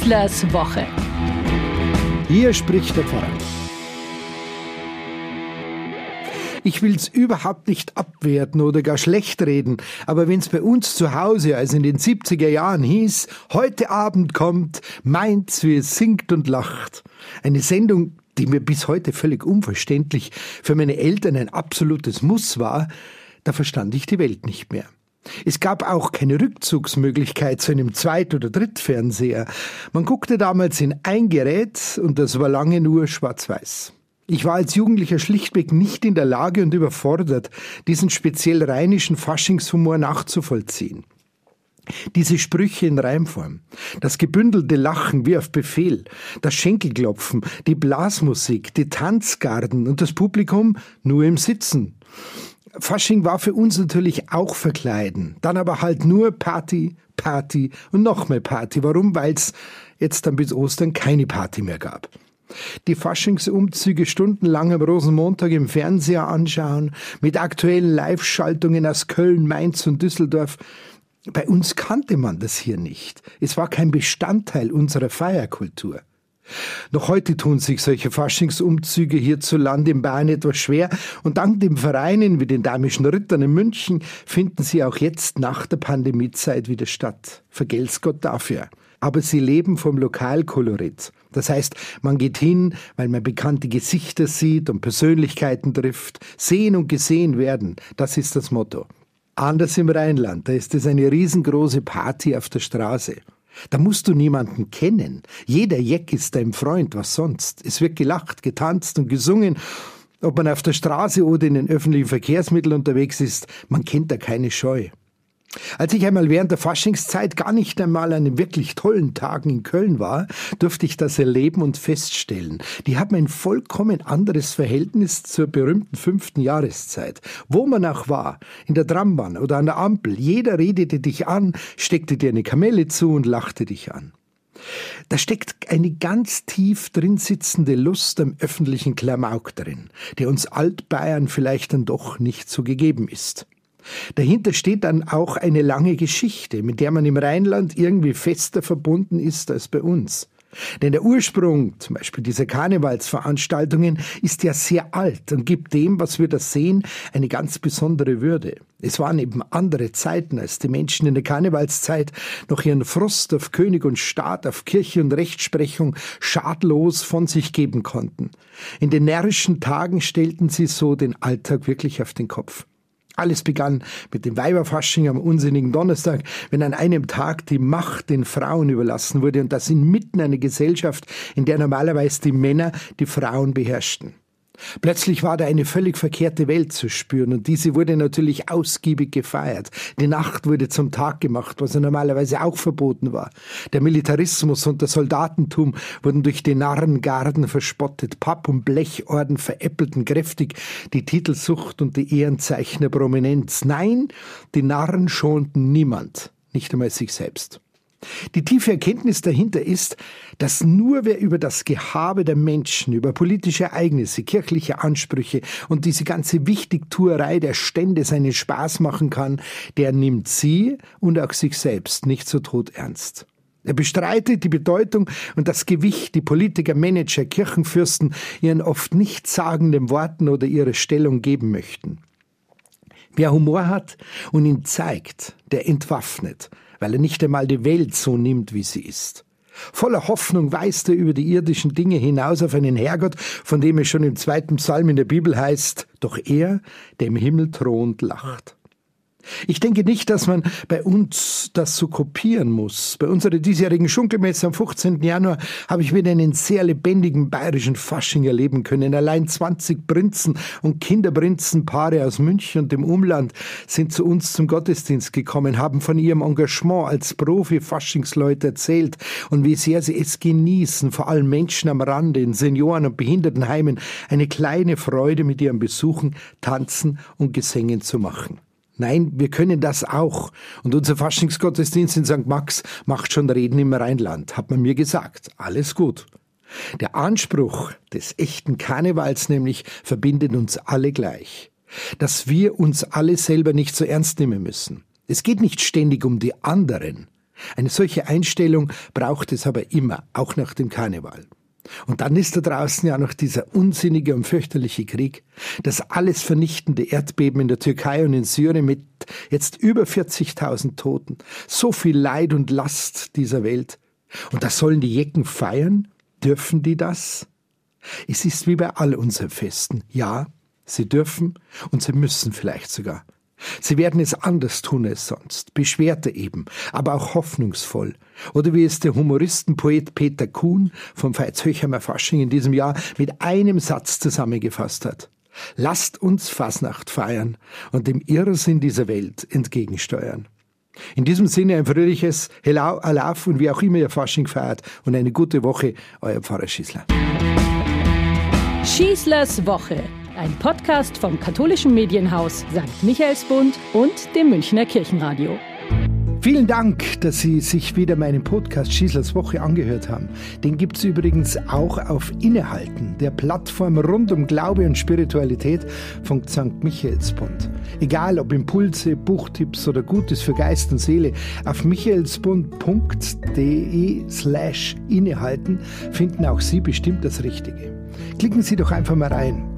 Wieslers Woche. Hier spricht der Pfarrer. Ich will's überhaupt nicht abwerten oder gar schlecht reden, aber wenn's bei uns zu Hause, also in den 70er Jahren hieß, heute Abend kommt Mainz, wie es singt und lacht. Eine Sendung, die mir bis heute völlig unverständlich für meine Eltern ein absolutes Muss war, da verstand ich die Welt nicht mehr. Es gab auch keine Rückzugsmöglichkeit zu einem Zweit- oder Drittfernseher. Man guckte damals in ein Gerät und das war lange nur schwarz-weiß. Ich war als Jugendlicher schlichtweg nicht in der Lage und überfordert, diesen speziell rheinischen Faschingshumor nachzuvollziehen. Diese Sprüche in Reimform, das gebündelte Lachen wie auf Befehl, das Schenkelklopfen, die Blasmusik, die Tanzgarden und das Publikum nur im Sitzen. Fasching war für uns natürlich auch Verkleiden. Dann aber halt nur Party, Party und noch mehr Party. Warum? Weil es jetzt dann bis Ostern keine Party mehr gab. Die Faschingsumzüge stundenlang am Rosenmontag im Fernseher anschauen, mit aktuellen Live-Schaltungen aus Köln, Mainz und Düsseldorf. Bei uns kannte man das hier nicht. Es war kein Bestandteil unserer Feierkultur. Noch heute tun sich solche Faschingsumzüge hierzulande in Bayern etwas schwer und dank den Vereinen wie den Damischen Rittern in München finden sie auch jetzt nach der Pandemiezeit wieder statt. Vergelt's Gott dafür. Aber sie leben vom Lokalkolorit. Das heißt, man geht hin, weil man bekannte Gesichter sieht und Persönlichkeiten trifft. Sehen und gesehen werden, das ist das Motto. Anders im Rheinland, da ist es eine riesengroße Party auf der Straße. Da musst du niemanden kennen. Jeder Jeck ist dein Freund, was sonst. Es wird gelacht, getanzt und gesungen. Ob man auf der Straße oder in den öffentlichen Verkehrsmitteln unterwegs ist, man kennt da keine Scheu. Als ich einmal während der Faschingszeit gar nicht einmal an den wirklich tollen Tagen in Köln war, durfte ich das erleben und feststellen. Die haben ein vollkommen anderes Verhältnis zur berühmten fünften Jahreszeit. Wo man auch war, in der Trambahn oder an der Ampel, jeder redete dich an, steckte dir eine Kamelle zu und lachte dich an. Da steckt eine ganz tief drin sitzende Lust am öffentlichen Klamauk drin, der uns Altbayern vielleicht dann doch nicht so gegeben ist. Dahinter steht dann auch eine lange Geschichte, mit der man im Rheinland irgendwie fester verbunden ist als bei uns. Denn der Ursprung, zum Beispiel dieser Karnevalsveranstaltungen, ist ja sehr alt und gibt dem, was wir da sehen, eine ganz besondere Würde. Es waren eben andere Zeiten, als die Menschen in der Karnevalszeit noch ihren Frust auf König und Staat, auf Kirche und Rechtsprechung schadlos von sich geben konnten. In den närrischen Tagen stellten sie so den Alltag wirklich auf den Kopf. Alles begann mit dem Weiberfasching am unsinnigen Donnerstag, wenn an einem Tag die Macht den Frauen überlassen wurde und das inmitten einer Gesellschaft, in der normalerweise die Männer die Frauen beherrschten. Plötzlich war da eine völlig verkehrte Welt zu spüren und diese wurde natürlich ausgiebig gefeiert. Die Nacht wurde zum Tag gemacht, was ja normalerweise auch verboten war. Der Militarismus und das Soldatentum wurden durch die Narrengarden verspottet, Papp- und Blechorden veräppelten kräftig die Titelsucht und die Ehrenzeichen der Prominenz. Nein, die Narren schonten niemand, nicht einmal sich selbst. Die tiefe Erkenntnis dahinter ist, dass nur wer über das Gehabe der Menschen, über politische Ereignisse, kirchliche Ansprüche und diese ganze Wichtigtuerei der Stände seinen Spaß machen kann, der nimmt sie und auch sich selbst nicht so tot ernst. Er bestreitet die Bedeutung und das Gewicht, die Politiker, Manager, Kirchenfürsten ihren oft nichtssagenden Worten oder ihre Stellung geben möchten. Wer Humor hat und ihn zeigt, der entwaffnet, weil er nicht einmal die Welt so nimmt, wie sie ist. Voller Hoffnung weist er über die irdischen Dinge hinaus auf einen Herrgott, von dem es schon im zweiten Psalm in der Bibel heißt, doch er, der im Himmel thront, lacht. Ich denke nicht, dass man bei uns das so kopieren muss. Bei unserer diesjährigen Schunkelmesse am 15. Januar habe ich wieder einen sehr lebendigen bayerischen Fasching erleben können. Allein 20 Prinzen und Kinderprinzenpaare aus München und dem Umland sind zu uns zum Gottesdienst gekommen, haben von ihrem Engagement als Profi-Faschingsleute erzählt und wie sehr sie es genießen, vor allem Menschen am Rande, in Senioren- und Behindertenheimen, eine kleine Freude mit ihren Besuchen, Tanzen und Gesängen zu machen. Nein, wir können das auch. Und unser Faschingsgottesdienst in St. Max macht schon Reden im Rheinland, hat man mir gesagt. Alles gut. Der Anspruch des echten Karnevals nämlich verbindet uns alle gleich. Dass wir uns alle selber nicht so ernst nehmen müssen. Es geht nicht ständig um die anderen. Eine solche Einstellung braucht es aber immer, auch nach dem Karneval. Und dann ist da draußen ja noch dieser unsinnige und fürchterliche Krieg, das alles vernichtende Erdbeben in der Türkei und in Syrien mit jetzt über 40.000 Toten, so viel Leid und Last dieser Welt. Und das sollen die Jecken feiern? Dürfen die das? Es ist wie bei all unseren Festen. Ja, sie dürfen und sie müssen vielleicht sogar. Sie werden es anders tun als sonst, beschwerter eben, aber auch hoffnungsvoll. Oder wie es der Humoristenpoet Peter Kuhn vom Veitshöchheimer Fasching in diesem Jahr mit einem Satz zusammengefasst hat. Lasst uns Fasnacht feiern und dem Irrsinn dieser Welt entgegensteuern. In diesem Sinne ein fröhliches Hello, Alaf und wie auch immer ihr Fasching feiert und eine gute Woche, euer Pfarrer Schießler. Schießlers Woche ein Podcast vom katholischen Medienhaus St. Michaelsbund und dem Münchner Kirchenradio. Vielen Dank, dass Sie sich wieder meinen Podcast Schießlers Woche angehört haben. Den gibt es übrigens auch auf Innehalten, der Plattform rund um Glaube und Spiritualität von St. Michaelsbund. Egal ob Impulse, Buchtipps oder Gutes für Geist und Seele, auf michaelsbund.de slash innehalten finden auch Sie bestimmt das Richtige. Klicken Sie doch einfach mal rein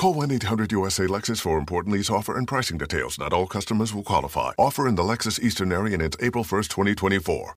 Call 1-800-USA Lexus for important lease offer and pricing details. Not all customers will qualify. Offer in the Lexus Eastern area and it's April 1st, 2024.